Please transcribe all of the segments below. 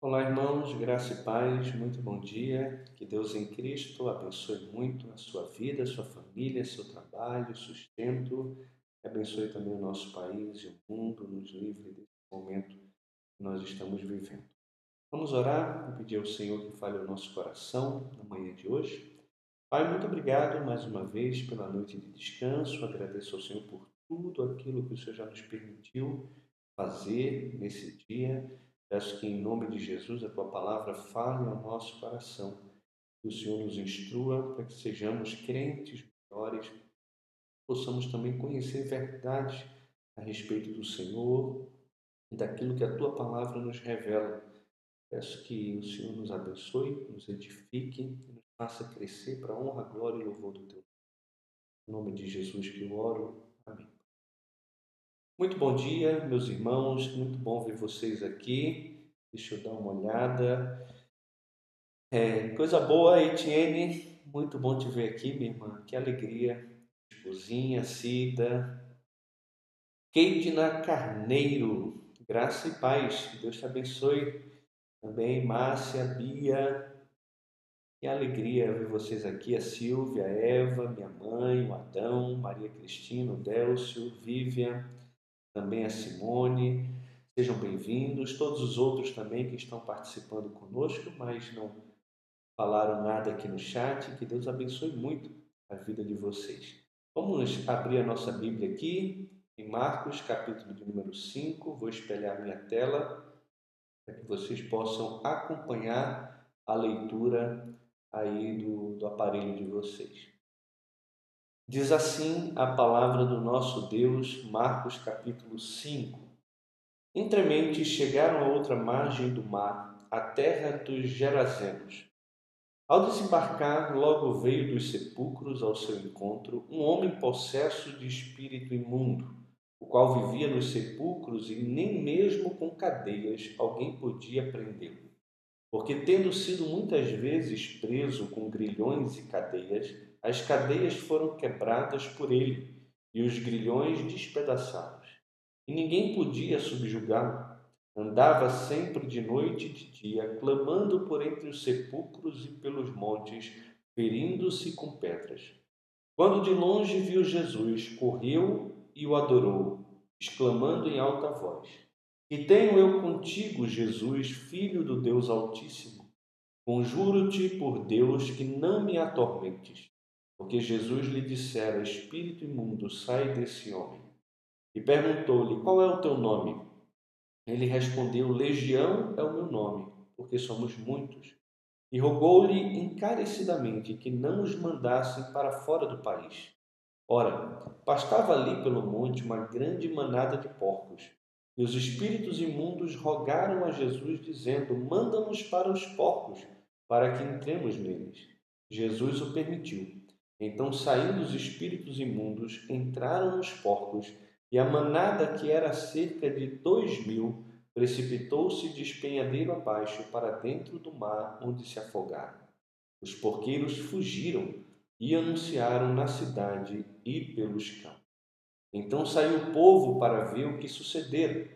Olá, irmãos, graça e paz, muito bom dia. Que Deus em Cristo abençoe muito a sua vida, a sua família, seu trabalho, sustento. Abençoe também o nosso país e o mundo, nos livre desse momento que nós estamos vivendo. Vamos orar e pedir ao Senhor que fale o nosso coração na manhã de hoje. Pai, muito obrigado mais uma vez pela noite de descanso. Agradeço ao Senhor por tudo aquilo que o Senhor já nos permitiu fazer nesse dia Peço que, em nome de Jesus, a tua palavra fale ao nosso coração, que o Senhor nos instrua para que sejamos crentes melhores, possamos também conhecer verdades a respeito do Senhor e daquilo que a tua palavra nos revela. Peço que o Senhor nos abençoe, nos edifique e nos faça crescer para a honra, glória e louvor do teu nome. Em nome de Jesus que eu oro. Amém. Muito bom dia, meus irmãos. Muito bom ver vocês aqui. Deixa eu dar uma olhada. É, coisa boa, Etienne. Muito bom te ver aqui, minha irmã. Que alegria. Esposinha, Cida. Keidna Carneiro. Graça e paz. Que Deus te abençoe. Também Márcia, Bia. Que alegria ver vocês aqui. A Silvia, a Eva, minha mãe, o Adão, Maria Cristina, o Délcio, Vivian também a Simone. Sejam bem-vindos. Todos os outros também que estão participando conosco, mas não falaram nada aqui no chat. Que Deus abençoe muito a vida de vocês. Vamos abrir a nossa Bíblia aqui em Marcos, capítulo de número 5. Vou espelhar minha tela para que vocês possam acompanhar a leitura aí do, do aparelho de vocês. Diz assim a palavra do nosso Deus, Marcos capítulo 5. Entremente chegaram a outra margem do mar, a terra dos Gerazenos. Ao desembarcar, logo veio dos sepulcros ao seu encontro um homem possesso de espírito imundo, o qual vivia nos sepulcros e nem mesmo com cadeias alguém podia prendê-lo. Porque, tendo sido muitas vezes preso com grilhões e cadeias, as cadeias foram quebradas por ele e os grilhões despedaçados. E ninguém podia subjugá-lo. Andava sempre de noite e de dia, clamando por entre os sepulcros e pelos montes, ferindo-se com pedras. Quando de longe viu Jesus, correu e o adorou, exclamando em alta voz: Que tenho eu contigo, Jesus, filho do Deus Altíssimo? Conjuro-te por Deus que não me atormentes. Porque Jesus lhe dissera: Espírito imundo, sai desse homem. E perguntou-lhe: Qual é o teu nome? Ele respondeu: Legião é o meu nome, porque somos muitos. E rogou-lhe encarecidamente que não os mandassem para fora do país. Ora, pastava ali pelo monte uma grande manada de porcos. E os espíritos imundos rogaram a Jesus, dizendo: Manda-nos para os porcos, para que entremos neles. Jesus o permitiu. Então, saindo os espíritos imundos, entraram nos porcos, e a manada, que era cerca de dois mil, precipitou-se de espenhadeiro abaixo para dentro do mar, onde se afogaram. Os porqueiros fugiram e anunciaram na cidade e pelos campos. Então saiu o povo para ver o que sucedera.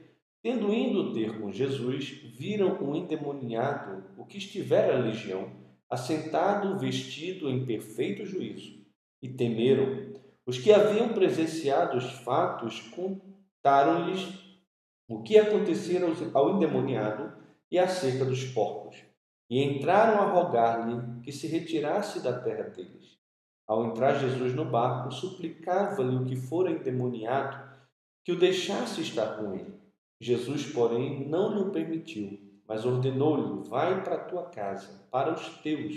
Tendo ido ter com Jesus, viram o endemoniado, o que estivera legião, assentado, vestido em perfeito juízo, e temeram. Os que haviam presenciado os fatos contaram-lhes o que acontecera ao endemoniado e acerca dos porcos, e entraram a rogar-lhe que se retirasse da terra deles. Ao entrar Jesus no barco, suplicava-lhe o que fora endemoniado que o deixasse estar com ele. Jesus, porém, não lhe o permitiu, mas ordenou-lhe: Vai para a tua casa, para os teus,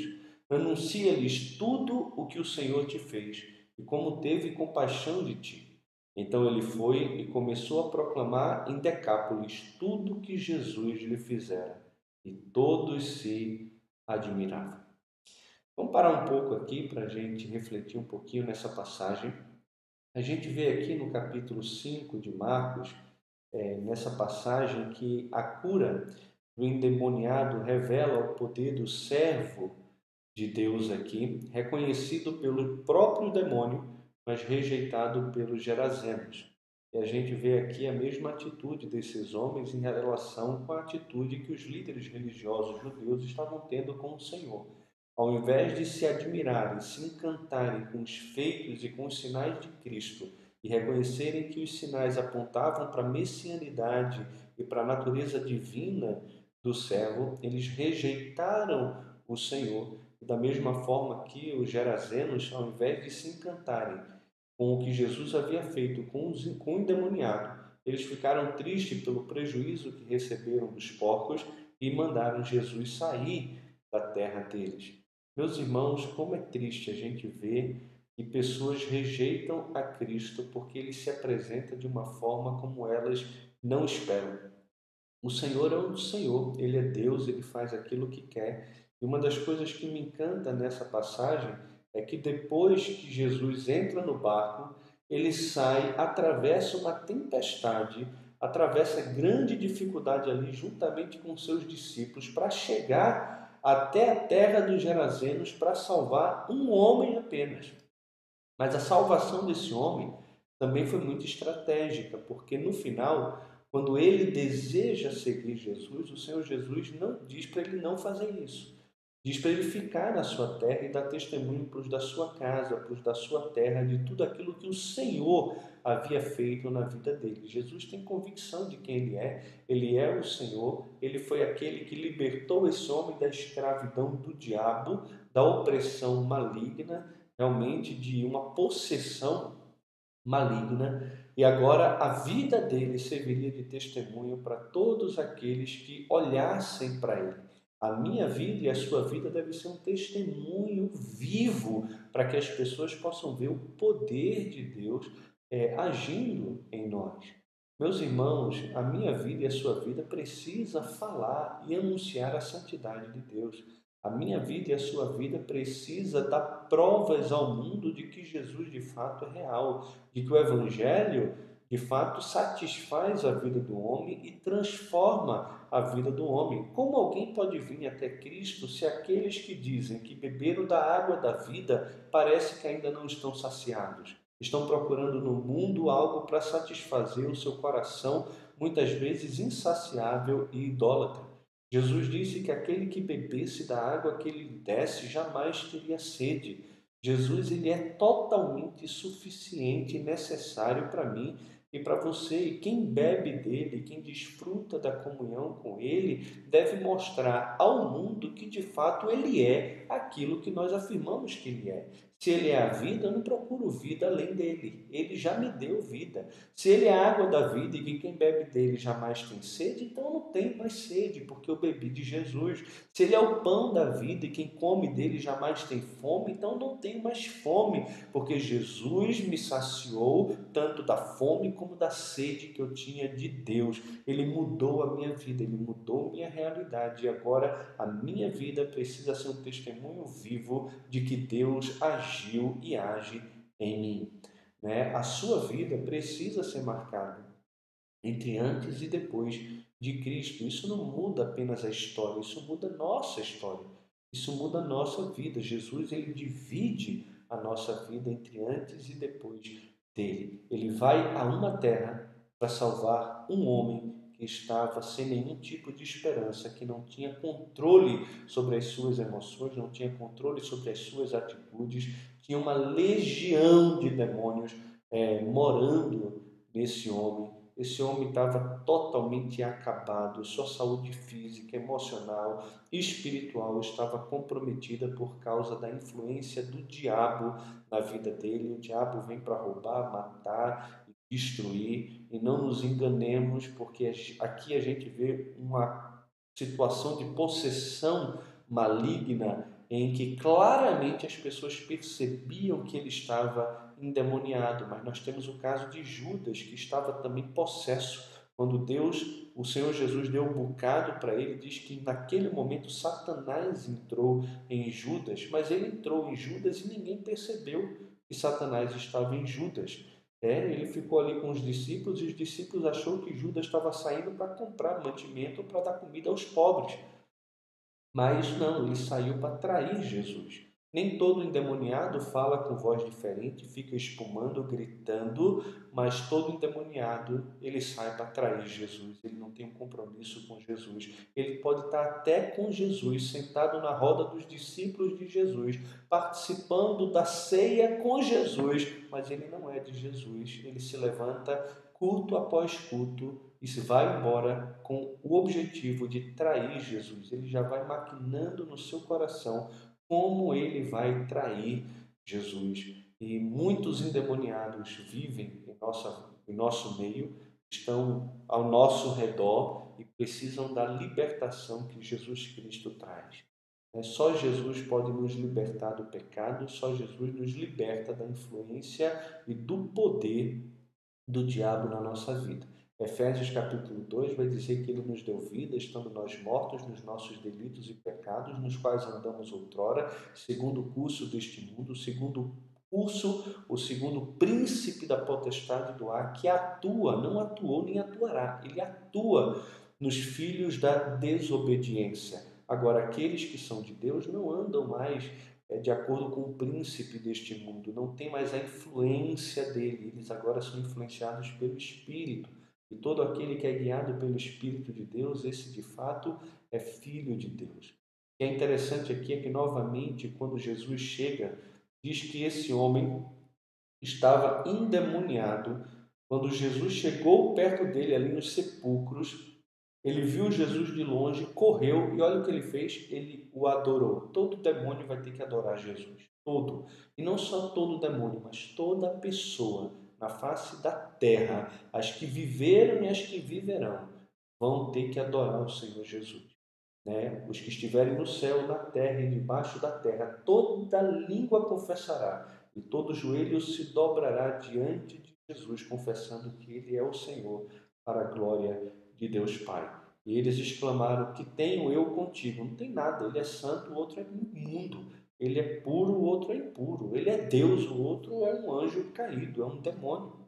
anuncia-lhes tudo o que o Senhor te fez e como teve compaixão de ti. Então ele foi e começou a proclamar em Decápolis tudo que Jesus lhe fizera, e todos se admiravam. Vamos parar um pouco aqui para a gente refletir um pouquinho nessa passagem. A gente vê aqui no capítulo 5 de Marcos, é, nessa passagem, que a cura do endemoniado revela o poder do servo de Deus aqui, reconhecido pelo próprio demônio, mas rejeitado pelos gerazenos. E a gente vê aqui a mesma atitude desses homens em relação com a atitude que os líderes religiosos judeus estavam tendo com o Senhor. Ao invés de se admirarem, se encantarem com os feitos e com os sinais de Cristo e reconhecerem que os sinais apontavam para a messianidade e para a natureza divina do servo, eles rejeitaram o Senhor. Da mesma forma que os gerazenos, ao invés de se encantarem com o que Jesus havia feito com o endemoniado, eles ficaram tristes pelo prejuízo que receberam dos porcos e mandaram Jesus sair da terra deles. Meus irmãos, como é triste a gente ver que pessoas rejeitam a Cristo porque ele se apresenta de uma forma como elas não esperam. O Senhor é o Senhor, ele é Deus, ele faz aquilo que quer. E uma das coisas que me encanta nessa passagem é que depois que Jesus entra no barco, ele sai, atravessa uma tempestade, atravessa grande dificuldade ali, juntamente com seus discípulos, para chegar até a terra dos Gerazenos para salvar um homem apenas. Mas a salvação desse homem também foi muito estratégica, porque no final, quando ele deseja seguir Jesus, o Senhor Jesus não diz para ele não fazer isso. Diz para ele ficar na sua terra e dar testemunho para os da sua casa, para os da sua terra, de tudo aquilo que o Senhor havia feito na vida dele. Jesus tem convicção de quem ele é, ele é o Senhor, ele foi aquele que libertou esse homem da escravidão do diabo, da opressão maligna, realmente de uma possessão maligna, e agora a vida dele serviria de testemunho para todos aqueles que olhassem para ele. A minha vida e a sua vida deve ser um testemunho vivo para que as pessoas possam ver o poder de Deus é, agindo em nós. Meus irmãos, a minha vida e a sua vida precisa falar e anunciar a santidade de Deus. A minha vida e a sua vida precisa dar provas ao mundo de que Jesus de fato é real, de que o evangelho de fato satisfaz a vida do homem e transforma a vida do homem. Como alguém pode vir até Cristo se aqueles que dizem que beberam da água da vida parece que ainda não estão saciados? Estão procurando no mundo algo para satisfazer o seu coração, muitas vezes insaciável e idólatra. Jesus disse que aquele que bebesse da água que ele desse jamais teria sede. Jesus ele é totalmente suficiente e necessário para mim e para você. E quem bebe dele, quem desfruta da comunhão com ele, deve mostrar ao mundo que de fato ele é aquilo que nós afirmamos que ele é. Se ele é a vida, eu não procuro vida além dele. Ele já me deu vida. Se ele é a água da vida e que quem bebe dele jamais tem sede, então eu não tenho mais sede, porque eu bebi de Jesus. Se ele é o pão da vida e quem come dele jamais tem fome, então eu não tenho mais fome, porque Jesus me saciou tanto da fome como da sede que eu tinha de Deus. Ele mudou a minha vida, ele mudou minha realidade. E agora a minha vida precisa ser um testemunho vivo de que Deus agiu agiu e age em mim. Né? A sua vida precisa ser marcada entre antes e depois de Cristo. Isso não muda apenas a história, isso muda a nossa história. Isso muda a nossa vida. Jesus ele divide a nossa vida entre antes e depois dele. Ele vai a uma terra para salvar um homem que estava sem nenhum tipo de esperança, que não tinha controle sobre as suas emoções, não tinha controle sobre as suas atitudes, tinha uma legião de demônios é, morando nesse homem. Esse homem estava totalmente acabado, sua saúde física, emocional e espiritual estava comprometida por causa da influência do diabo na vida dele. O diabo vem para roubar, matar destruir e não nos enganemos, porque aqui a gente vê uma situação de possessão maligna em que claramente as pessoas percebiam que ele estava endemoniado, mas nós temos o caso de Judas que estava também possesso. Quando Deus, o Senhor Jesus deu um bocado para ele, diz que naquele momento Satanás entrou em Judas, mas ele entrou em Judas e ninguém percebeu que Satanás estava em Judas. É, ele ficou ali com os discípulos e os discípulos achou que Judas estava saindo para comprar mantimento para dar comida aos pobres. Mas não, ele saiu para trair Jesus. Nem todo endemoniado fala com voz diferente, fica espumando, gritando, mas todo endemoniado ele sai para trair Jesus. Ele não tem um compromisso com Jesus. Ele pode estar até com Jesus, sentado na roda dos discípulos de Jesus, participando da ceia com Jesus, mas ele não é de Jesus. Ele se levanta culto após culto e se vai embora com o objetivo de trair Jesus. Ele já vai maquinando no seu coração como ele vai trair Jesus. E muitos endemoniados vivem em, nossa, em nosso meio, estão ao nosso redor e precisam da libertação que Jesus Cristo traz. É, só Jesus pode nos libertar do pecado, só Jesus nos liberta da influência e do poder do diabo na nossa vida. Efésios capítulo 2 vai dizer que ele nos deu vida, estando nós mortos nos nossos delitos e pecados, nos quais andamos outrora, segundo o curso deste mundo, segundo o curso, o segundo príncipe da potestade do ar, que atua, não atuou nem atuará, ele atua nos filhos da desobediência. Agora, aqueles que são de Deus não andam mais é, de acordo com o príncipe deste mundo, não tem mais a influência dele, eles agora são influenciados pelo Espírito. E todo aquele que é guiado pelo Espírito de Deus, esse de fato é filho de Deus. Que é interessante aqui é que, novamente, quando Jesus chega, diz que esse homem estava endemoniado. Quando Jesus chegou perto dele, ali nos sepulcros, ele viu Jesus de longe, correu e olha o que ele fez: ele o adorou. Todo demônio vai ter que adorar Jesus. Todo. E não só todo demônio, mas toda pessoa na face da terra, as que viveram e as que viverão, vão ter que adorar o Senhor Jesus. Né? Os que estiverem no céu, na terra e debaixo da terra, toda língua confessará e todo joelho se dobrará diante de Jesus, confessando que Ele é o Senhor, para a glória de Deus Pai. E eles exclamaram: Que tenho eu contigo? Não tem nada, Ele é santo, o outro é imundo. Ele é puro, o outro é impuro. Ele é Deus, o outro é um anjo caído, é um demônio.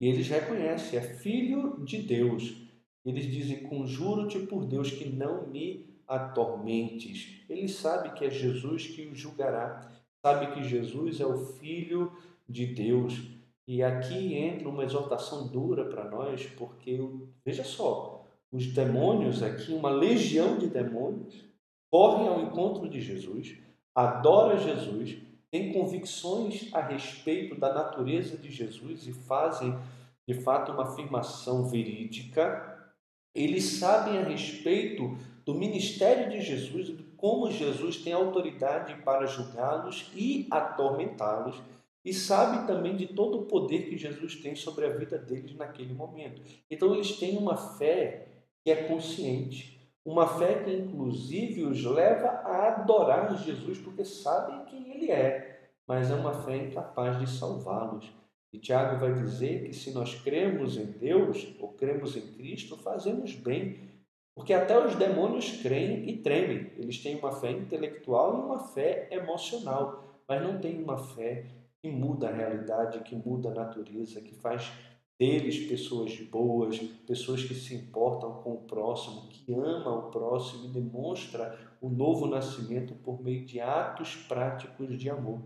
E eles reconhecem, é filho de Deus. Eles dizem: Conjuro-te por Deus que não me atormentes. Ele sabe que é Jesus que o julgará, sabe que Jesus é o Filho de Deus. E aqui entra uma exortação dura para nós, porque veja só, os demônios aqui, uma legião de demônios, correm ao encontro de Jesus, adora Jesus, tem convicções a respeito da natureza de Jesus e fazem de fato uma afirmação verídica, eles sabem a respeito do ministério de Jesus, de como Jesus tem autoridade para julgá-los e atormentá-los, e sabe também de todo o poder que Jesus tem sobre a vida deles naquele momento. Então eles têm uma fé que é consciente, uma fé que, inclusive, os leva a adorar Jesus porque sabem quem Ele é, mas é uma fé incapaz de salvá-los. E Tiago vai dizer que se nós cremos em Deus ou cremos em Cristo, fazemos bem, porque até os demônios creem e tremem. Eles têm uma fé intelectual e uma fé emocional, mas não têm uma fé que muda a realidade, que muda a natureza, que faz deles pessoas boas, pessoas que se importam com o próximo, que ama o próximo e demonstra o novo nascimento por meio de atos práticos de amor.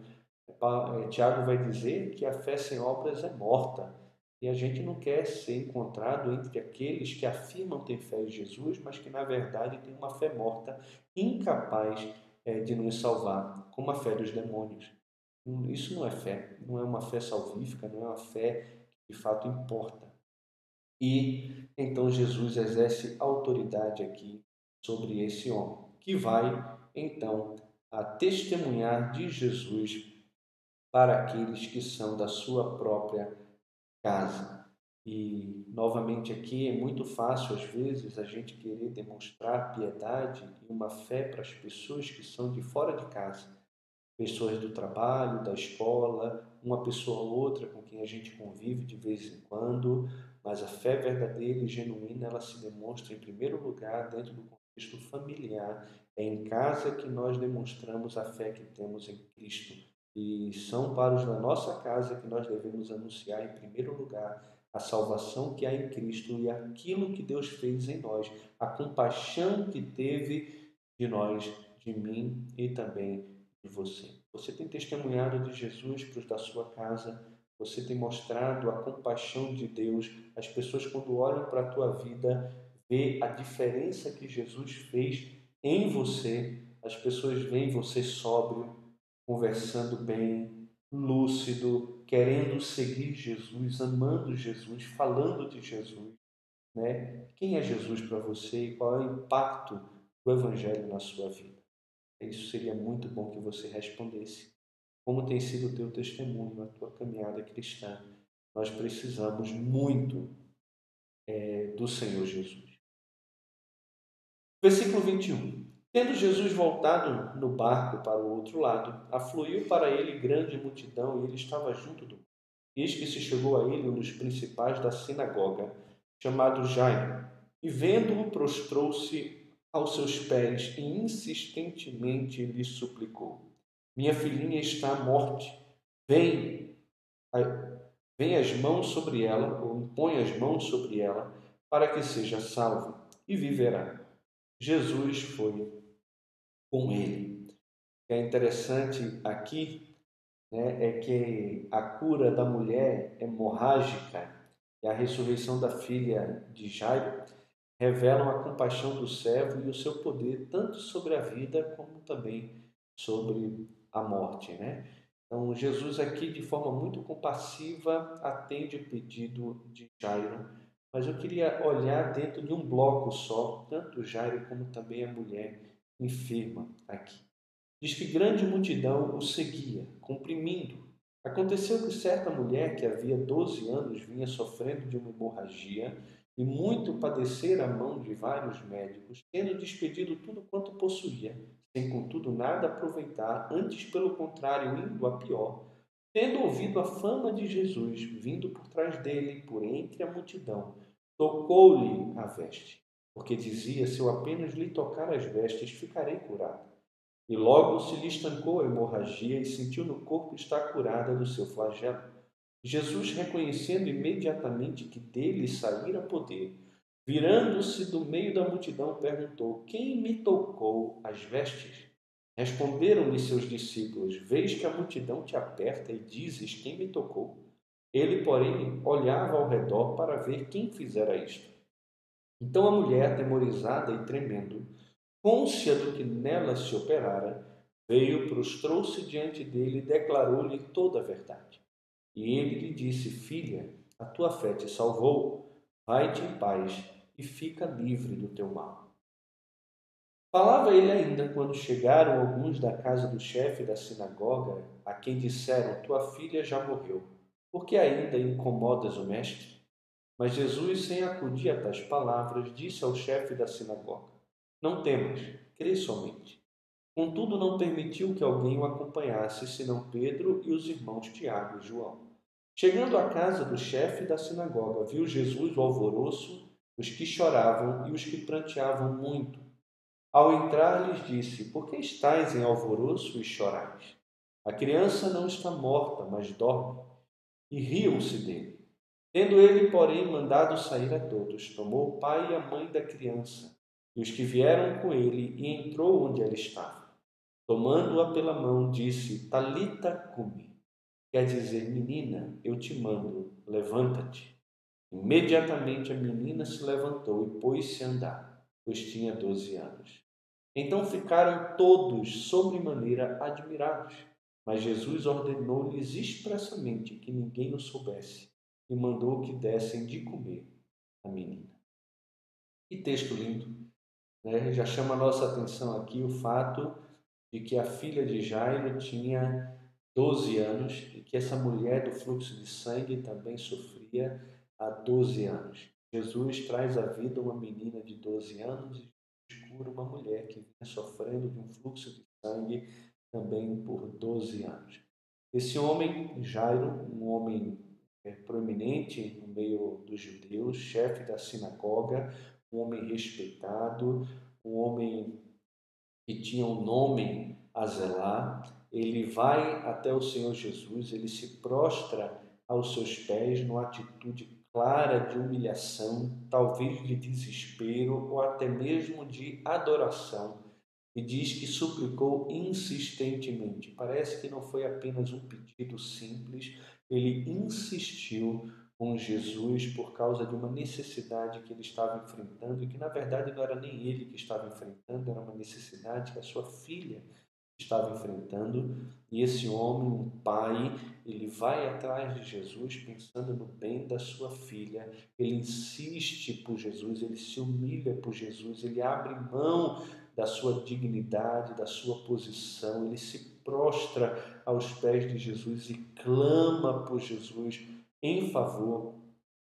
É, Tiago vai dizer que a fé sem obras é morta. E a gente não quer ser encontrado entre aqueles que afirmam ter fé em Jesus, mas que na verdade têm uma fé morta, incapaz é, de nos salvar, como a fé dos demônios. Isso não é fé, não é uma fé salvífica, não é uma fé de fato importa. E então Jesus exerce autoridade aqui sobre esse homem, que vai então a testemunhar de Jesus para aqueles que são da sua própria casa. E novamente aqui é muito fácil às vezes a gente querer demonstrar piedade e uma fé para as pessoas que são de fora de casa, pessoas do trabalho, da escola, uma pessoa ou outra com quem a gente convive de vez em quando, mas a fé verdadeira e genuína ela se demonstra em primeiro lugar dentro do contexto familiar. É em casa que nós demonstramos a fé que temos em Cristo. E são para os da nossa casa que nós devemos anunciar em primeiro lugar a salvação que há em Cristo e aquilo que Deus fez em nós, a compaixão que teve de nós, de mim e também de você. Você tem testemunhado de Jesus para os da sua casa, você tem mostrado a compaixão de Deus. As pessoas, quando olham para a tua vida, vê a diferença que Jesus fez em você. As pessoas veem você sóbrio, conversando bem, lúcido, querendo seguir Jesus, amando Jesus, falando de Jesus. Né? Quem é Jesus para você e qual é o impacto do Evangelho na sua vida? Isso seria muito bom que você respondesse. Como tem sido o teu testemunho, a tua caminhada cristã? Nós precisamos muito é, do Senhor Jesus. Versículo 21. Tendo Jesus voltado no barco para o outro lado, afluiu para ele grande multidão e ele estava junto do. Eis que se chegou a ele um dos principais da sinagoga, chamado Jairo, e vendo-o prostrou-se aos seus pés e insistentemente lhe suplicou: Minha filhinha está à morte. Vem, vem as mãos sobre ela, ou impõe as mãos sobre ela, para que seja salva e viverá. Jesus foi com ele. O que é interessante aqui né, é que a cura da mulher hemorrágica e a ressurreição da filha de Jairo revelam a compaixão do servo e o seu poder tanto sobre a vida como também sobre a morte, né? Então Jesus aqui de forma muito compassiva atende o pedido de Jairo, mas eu queria olhar dentro de um bloco só, tanto Jairo como também a mulher enferma aqui. Diz que grande multidão o seguia, comprimindo Aconteceu que certa mulher que havia 12 anos vinha sofrendo de uma hemorragia e muito padecera a mão de vários médicos, tendo despedido tudo quanto possuía, sem contudo nada aproveitar, antes pelo contrário indo a pior, tendo ouvido a fama de Jesus, vindo por trás dele, por entre a multidão, tocou-lhe a veste, porque dizia: Se eu apenas lhe tocar as vestes, ficarei curado. E logo se lhe estancou a hemorragia e sentiu no corpo estar curada do seu flagelo. Jesus, reconhecendo imediatamente que dele saíra poder, virando-se do meio da multidão, perguntou: Quem me tocou as vestes? Responderam-lhe seus discípulos: Vês que a multidão te aperta e dizes: Quem me tocou? Ele, porém, olhava ao redor para ver quem fizera isto. Então a mulher, atemorizada e tremendo, côncia do que nela se operara, veio, prostrou-se diante dele e declarou-lhe toda a verdade. E ele lhe disse: Filha, a tua fé te salvou, vai-te em paz e fica livre do teu mal. Falava ele ainda quando chegaram alguns da casa do chefe da sinagoga, a quem disseram: Tua filha já morreu, por que ainda incomodas o mestre? Mas Jesus, sem acudir a tais palavras, disse ao chefe da sinagoga: não temas, crê somente. Contudo, não permitiu que alguém o acompanhasse, senão Pedro e os irmãos Tiago e João. Chegando à casa do chefe da sinagoga, viu Jesus o alvoroço, os que choravam e os que pranteavam muito. Ao entrar, lhes disse: Por que estáis em alvoroço e chorais? A criança não está morta, mas dorme. E riam-se dele. Tendo ele, porém, mandado sair a todos, tomou o pai e a mãe da criança e os que vieram com ele, e entrou onde ela estava. Tomando-a pela mão, disse: Talita cumi, quer dizer, menina, eu te mando, levanta-te. Imediatamente a menina se levantou e pôs-se a andar, pois tinha doze anos. Então ficaram todos sobremaneira admirados, mas Jesus ordenou-lhes expressamente que ninguém o soubesse e mandou que dessem de comer a menina. Que texto lindo! Né? Já chama a nossa atenção aqui o fato de que a filha de Jairo tinha 12 anos e que essa mulher do fluxo de sangue também sofria há 12 anos. Jesus traz à vida uma menina de 12 anos e cura uma mulher que vinha sofrendo de um fluxo de sangue também por 12 anos. Esse homem, Jairo, um homem é, proeminente no meio dos judeus, chefe da sinagoga, um homem respeitado, um homem que tinha um nome a zelar. Ele vai até o Senhor Jesus, ele se prostra aos seus pés numa atitude clara de humilhação, talvez de desespero ou até mesmo de adoração. e diz que suplicou insistentemente. Parece que não foi apenas um pedido simples, ele insistiu com Jesus por causa de uma necessidade que ele estava enfrentando e que na verdade não era nem ele que estava enfrentando, era uma necessidade que a sua filha estava enfrentando. E esse homem, um pai, ele vai atrás de Jesus pensando no bem da sua filha. Ele insiste por Jesus, ele se humilha por Jesus, ele abre mão da sua dignidade, da sua posição, ele se prostra aos pés de Jesus e clama por Jesus em favor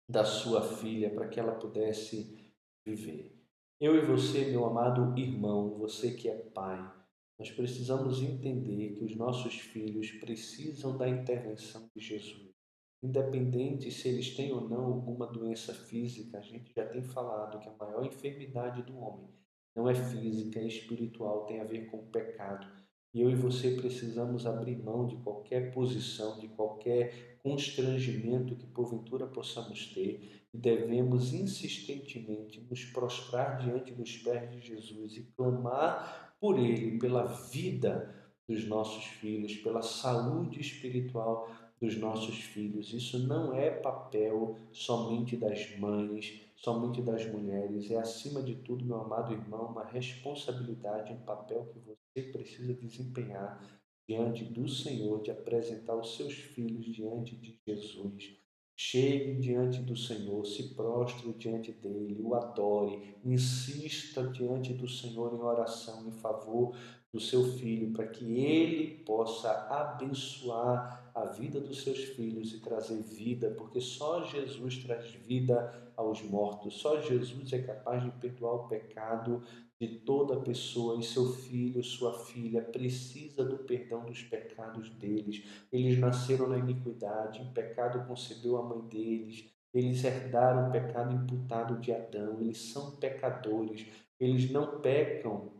da sua filha para que ela pudesse viver. Eu e você, meu amado irmão, você que é pai, nós precisamos entender que os nossos filhos precisam da intervenção de Jesus. Independente se eles têm ou não alguma doença física, a gente já tem falado que a maior enfermidade do homem não é física, é espiritual, tem a ver com o pecado. E eu e você precisamos abrir mão de qualquer posição, de qualquer constrangimento que porventura possamos ter e devemos insistentemente nos prostrar diante dos pés de Jesus e clamar por Ele, pela vida dos nossos filhos, pela saúde espiritual dos nossos filhos. Isso não é papel somente das mães, somente das mulheres. É, acima de tudo, meu amado irmão, uma responsabilidade, um papel que você precisa desempenhar diante do Senhor, de apresentar os seus filhos diante de Jesus. Chegue diante do Senhor, se prostre diante dele, o adore, insista diante do Senhor em oração em favor do seu filho, para que ele possa abençoar a vida dos seus filhos e trazer vida, porque só Jesus traz vida aos mortos, só Jesus é capaz de perdoar o pecado de toda pessoa e seu filho, sua filha precisa do perdão dos pecados deles. Eles nasceram na iniquidade, em pecado concebeu a mãe deles. Eles herdaram o pecado imputado de Adão, eles são pecadores, eles não pecam,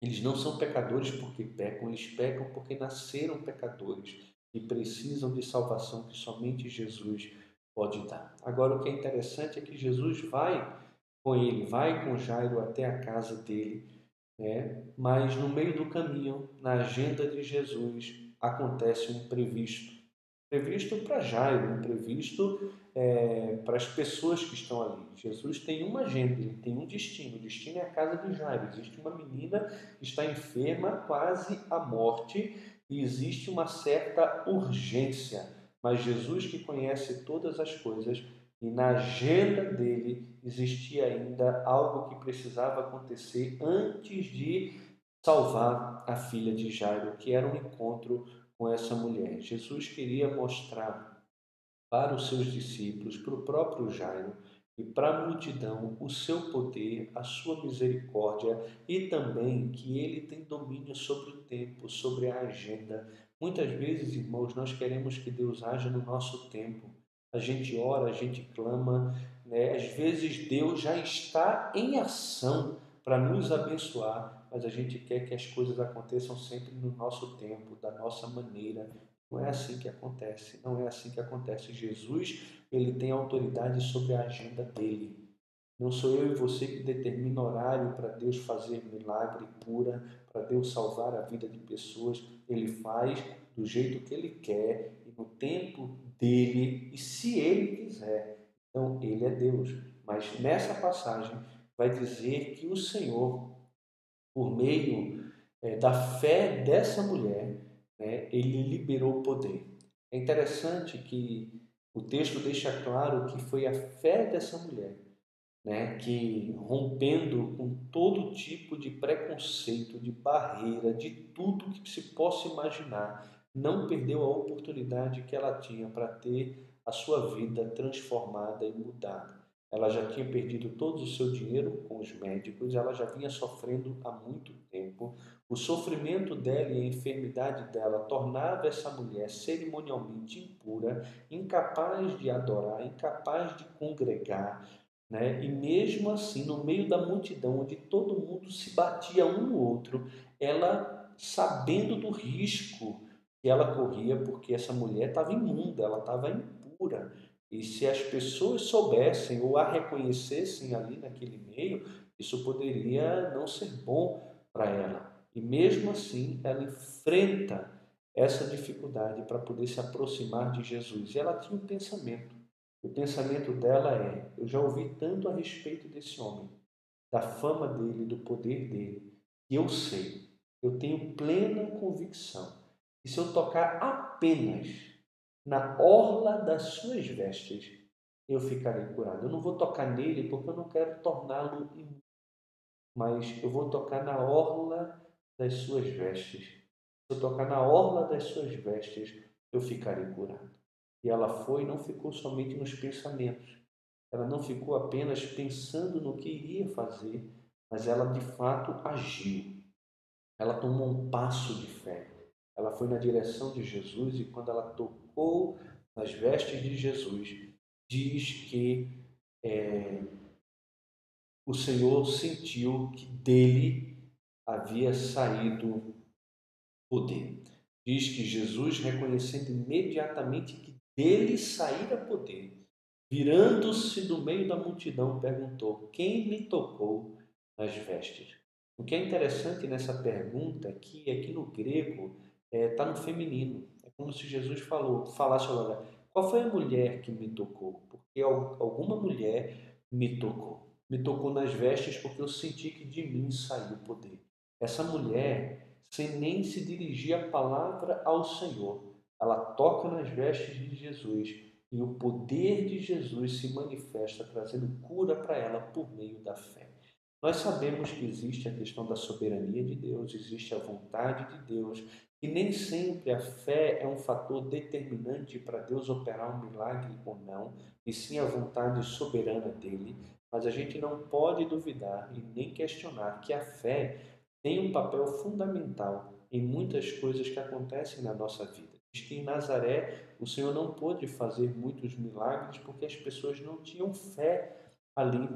eles não são pecadores porque pecam, eles pecam porque nasceram pecadores e precisam de salvação que somente Jesus pode dar. Agora, o que é interessante é que Jesus vai com ele, vai com Jairo até a casa dele, né? mas no meio do caminho, na agenda de Jesus, acontece um imprevisto. Previsto para Jairo, um previsto é, para as pessoas que estão ali. Jesus tem uma agenda, ele tem um destino. O destino é a casa de Jairo. Existe uma menina que está enferma, quase à morte, e existe uma certa urgência. Mas Jesus, que conhece todas as coisas, e na agenda dele existia ainda algo que precisava acontecer antes de salvar a filha de Jairo, que era um encontro com essa mulher. Jesus queria mostrar para os seus discípulos, para o próprio Jairo e para a multidão o seu poder, a sua misericórdia e também que ele tem domínio sobre o tempo, sobre a agenda. Muitas vezes, irmãos, nós queremos que Deus haja no nosso tempo a gente ora, a gente clama, né? às vezes Deus já está em ação para nos abençoar, mas a gente quer que as coisas aconteçam sempre no nosso tempo, da nossa maneira. Não é assim que acontece, não é assim que acontece. Jesus, ele tem autoridade sobre a agenda dele. Não sou eu e você que determina horário para Deus fazer milagre, cura, para Deus salvar a vida de pessoas. Ele faz do jeito que ele quer e no tempo dele e se ele quiser. Então, ele é Deus. Mas nessa passagem vai dizer que o Senhor, por meio é, da fé dessa mulher, né, ele liberou o poder. É interessante que o texto deixa claro que foi a fé dessa mulher né, que rompendo com todo tipo de preconceito, de barreira, de tudo que se possa imaginar, não perdeu a oportunidade que ela tinha para ter a sua vida transformada e mudada. Ela já tinha perdido todo o seu dinheiro com os médicos, ela já vinha sofrendo há muito tempo. O sofrimento dela e a enfermidade dela tornava essa mulher cerimonialmente impura, incapaz de adorar, incapaz de congregar. Né? E mesmo assim, no meio da multidão, onde todo mundo se batia um no outro, ela, sabendo do risco que ela corria porque essa mulher estava imunda, ela estava impura. E se as pessoas soubessem ou a reconhecessem ali naquele meio, isso poderia não ser bom para ela. E mesmo assim, ela enfrenta essa dificuldade para poder se aproximar de Jesus. E ela tinha um pensamento. O pensamento dela é: eu já ouvi tanto a respeito desse homem, da fama dele, do poder dele, que eu sei, eu tenho plena convicção que se eu tocar apenas na orla das suas vestes, eu ficarei curado. Eu não vou tocar nele porque eu não quero torná-lo imune, mas eu vou tocar na orla das suas vestes. Se eu tocar na orla das suas vestes, eu ficarei curado. E ela foi, não ficou somente nos pensamentos. Ela não ficou apenas pensando no que iria fazer, mas ela de fato agiu. Ela tomou um passo de fé. Ela foi na direção de Jesus e quando ela tocou nas vestes de Jesus, diz que é, o Senhor sentiu que dele havia saído poder. Diz que Jesus, reconhecendo imediatamente que dele saíra poder, virando-se do meio da multidão, perguntou: Quem me tocou nas vestes? O que é interessante nessa pergunta aqui é que no grego está é, tá no feminino. É como se Jesus falou, falasse: Olha, qual foi a mulher que me tocou? Porque alguma mulher me tocou. Me tocou nas vestes porque eu senti que de mim saiu o poder. Essa mulher, sem nem se dirigir a palavra ao Senhor, ela toca nas vestes de Jesus e o poder de Jesus se manifesta trazendo cura para ela por meio da fé. Nós sabemos que existe a questão da soberania de Deus, existe a vontade de Deus, e nem sempre a fé é um fator determinante para Deus operar um milagre ou não, e sim a vontade soberana dele. Mas a gente não pode duvidar e nem questionar que a fé tem um papel fundamental em muitas coisas que acontecem na nossa vida. Diz que em Nazaré o Senhor não pôde fazer muitos milagres porque as pessoas não tinham fé ali.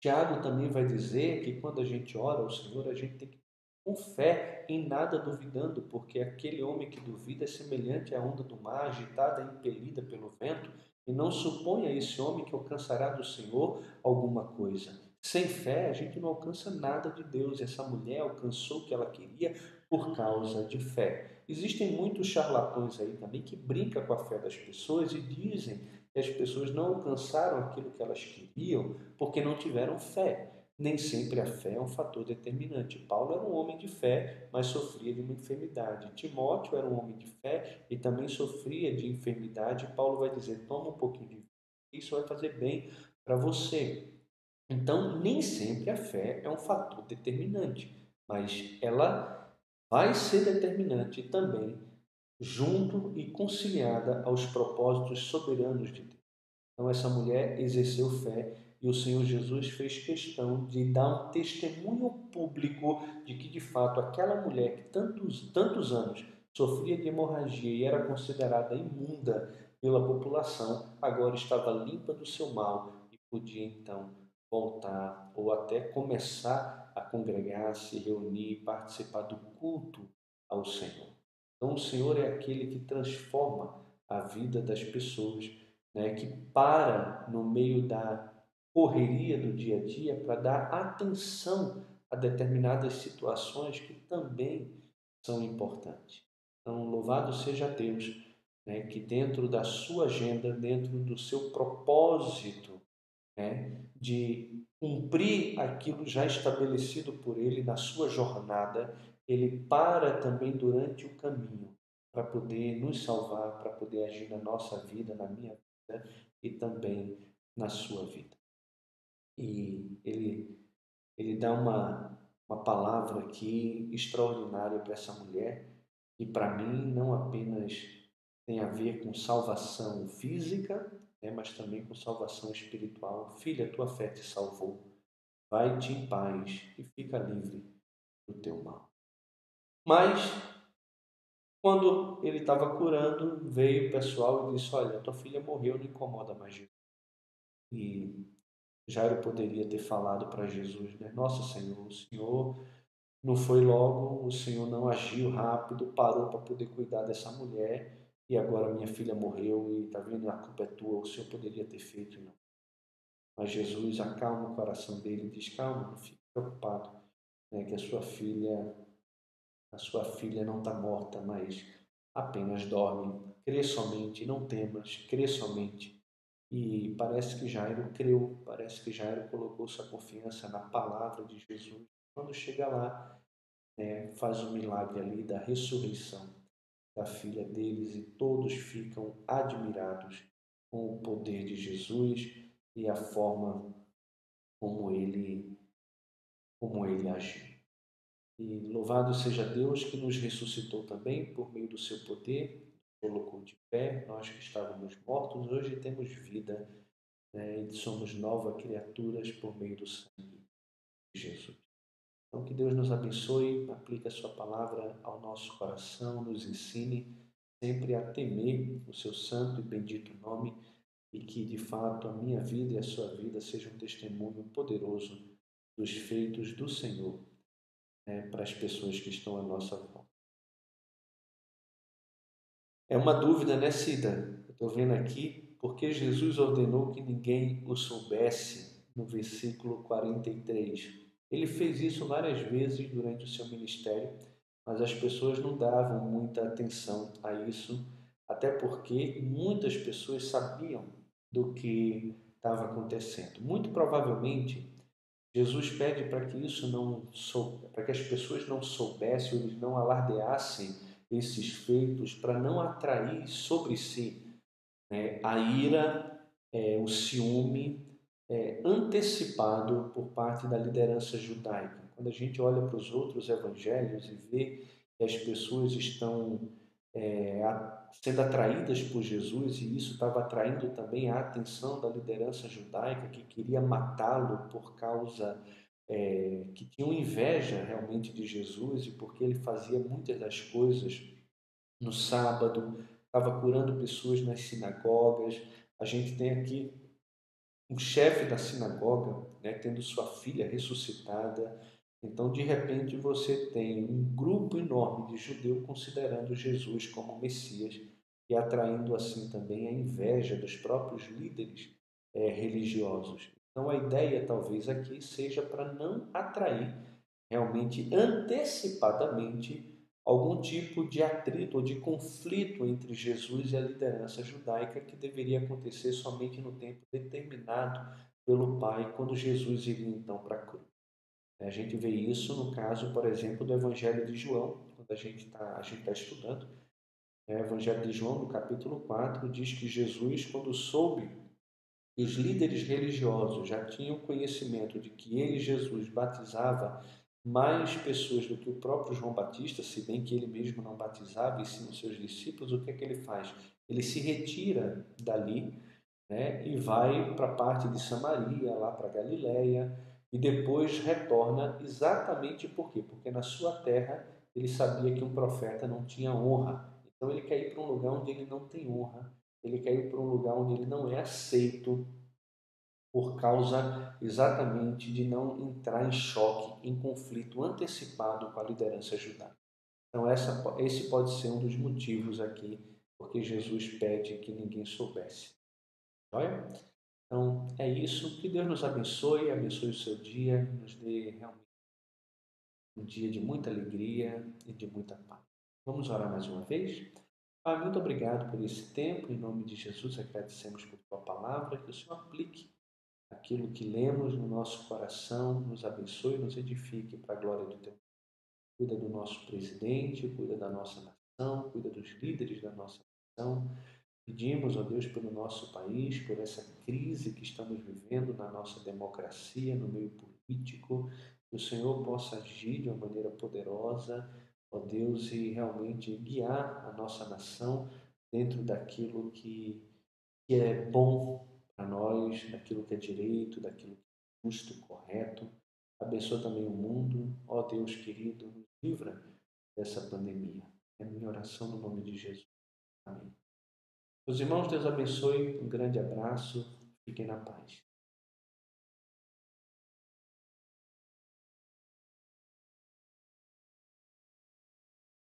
Tiago também vai dizer que quando a gente ora ao Senhor, a gente tem que com fé, em nada duvidando, porque aquele homem que duvida é semelhante à onda do mar, agitada e impelida pelo vento, e não suponha esse homem que alcançará do Senhor alguma coisa. Sem fé, a gente não alcança nada de Deus. Essa mulher alcançou o que ela queria por causa de fé. Existem muitos charlatões aí também que brincam com a fé das pessoas e dizem que as pessoas não alcançaram aquilo que elas queriam porque não tiveram fé nem sempre a fé é um fator determinante. Paulo era um homem de fé, mas sofria de uma enfermidade. Timóteo era um homem de fé e também sofria de enfermidade. Paulo vai dizer: toma um pouquinho de isso vai fazer bem para você. Então, nem sempre a fé é um fator determinante, mas ela vai ser determinante também, junto e conciliada aos propósitos soberanos de Deus. Então, essa mulher exerceu fé e o Senhor Jesus fez questão de dar um testemunho público de que, de fato, aquela mulher que tantos, tantos anos sofria de hemorragia e era considerada imunda pela população, agora estava limpa do seu mal e podia então voltar ou até começar a congregar, se reunir, participar do culto ao Senhor. Então, o Senhor é aquele que transforma a vida das pessoas, né, que para no meio da correria do dia a dia para dar atenção a determinadas situações que também são importantes. Então, louvado seja Deus, né, que dentro da sua agenda, dentro do seu propósito né, de cumprir aquilo já estabelecido por Ele na sua jornada, Ele para também durante o caminho para poder nos salvar, para poder agir na nossa vida, na minha vida e também na sua vida e ele, ele dá uma, uma palavra aqui extraordinária para essa mulher, e para mim não apenas tem a ver com salvação física, né, mas também com salvação espiritual. Filha, tua fé te salvou. Vai-te em paz e fica livre do teu mal. Mas, quando ele estava curando, veio o pessoal e disse: Olha, tua filha morreu, não incomoda mais. E Jairo poderia ter falado para Jesus, né? Nossa Senhor, o Senhor não foi logo, o Senhor não agiu rápido, parou para poder cuidar dessa mulher e agora minha filha morreu e está vendo, a culpa é tua, o Senhor poderia ter feito, não. Mas Jesus acalma o coração dele e diz, calma, não fique preocupado. né, que a sua filha, a sua filha não está morta, mas apenas dorme. Crê somente, não temas, crê somente. E parece que Jairo creu, parece que Jairo colocou sua confiança na palavra de Jesus. Quando chega lá, né, faz o milagre ali da ressurreição da filha deles e todos ficam admirados com o poder de Jesus e a forma como ele como ele agiu. E louvado seja Deus que nos ressuscitou também por meio do seu poder, colocou de pé, nós que estávamos mortos, hoje temos vida né, e somos novas criaturas por meio do sangue de Jesus. Então, que Deus nos abençoe, aplique a Sua palavra ao nosso coração, nos ensine sempre a temer o Seu santo e bendito nome e que, de fato, a minha vida e a sua vida sejam um testemunho poderoso dos feitos do Senhor né, para as pessoas que estão à nossa volta. É uma dúvida, né, Cida? Estou vendo aqui, porque Jesus ordenou que ninguém o soubesse, no versículo 43. Ele fez isso várias vezes durante o seu ministério, mas as pessoas não davam muita atenção a isso, até porque muitas pessoas sabiam do que estava acontecendo. Muito provavelmente, Jesus pede para que isso não para que as pessoas não soubessem, eles não alardeassem esses feitos, para não atrair sobre si né, a ira, é, o ciúme é, antecipado por parte da liderança judaica. Quando a gente olha para os outros evangelhos e vê que as pessoas estão é, sendo atraídas por Jesus e isso estava atraindo também a atenção da liderança judaica que queria matá-lo por causa é, que tinham inveja realmente de Jesus e porque ele fazia muitas das coisas no sábado, estava curando pessoas nas sinagogas. A gente tem aqui um chefe da sinagoga, né, tendo sua filha ressuscitada. Então, de repente, você tem um grupo enorme de judeus considerando Jesus como Messias e atraindo assim também a inveja dos próprios líderes é, religiosos. Então, a ideia talvez aqui seja para não atrair realmente antecipadamente algum tipo de atrito ou de conflito entre Jesus e a liderança judaica que deveria acontecer somente no tempo determinado pelo Pai, quando Jesus iria então para a cruz. A gente vê isso no caso, por exemplo, do Evangelho de João, quando a gente está tá estudando. O Evangelho de João, no capítulo 4, diz que Jesus, quando soube que os líderes religiosos já tinham conhecimento de que ele, Jesus, batizava mais pessoas do que o próprio João Batista, se bem que ele mesmo não batizava, e sim os seus discípulos, o que é que ele faz? Ele se retira dali né, e vai para a parte de Samaria, lá para Galiléia, e depois retorna exatamente por quê? Porque na sua terra ele sabia que um profeta não tinha honra. Então ele quer ir para um lugar onde ele não tem honra, ele quer ir para um lugar onde ele não é aceito por causa exatamente de não entrar em choque, em conflito antecipado com a liderança judaica. Então, essa, esse pode ser um dos motivos aqui, porque Jesus pede que ninguém soubesse. Olha? Então, é isso. Que Deus nos abençoe, abençoe o seu dia, nos dê realmente um dia de muita alegria e de muita paz. Vamos orar mais uma vez? Pai, muito obrigado por esse tempo. Em nome de Jesus, agradecemos por tua palavra, que o Senhor aplique aquilo que lemos no nosso coração, nos abençoe, nos edifique para a glória do teu nome. Cuida do nosso presidente, cuida da nossa nação, cuida dos líderes da nossa nação. Pedimos, ó Deus, pelo nosso país, por essa crise que estamos vivendo na nossa democracia, no meio político, que o Senhor possa agir de uma maneira poderosa, ó Deus, e realmente guiar a nossa nação dentro daquilo que, que é bom para nós daquilo que é direito, daquilo que é justo, correto. Abençoa também o mundo. Ó Deus querido, nos livra dessa pandemia. É a minha oração no nome de Jesus. Amém. Meus irmãos, Deus abençoe. Um grande abraço. Fiquem na paz.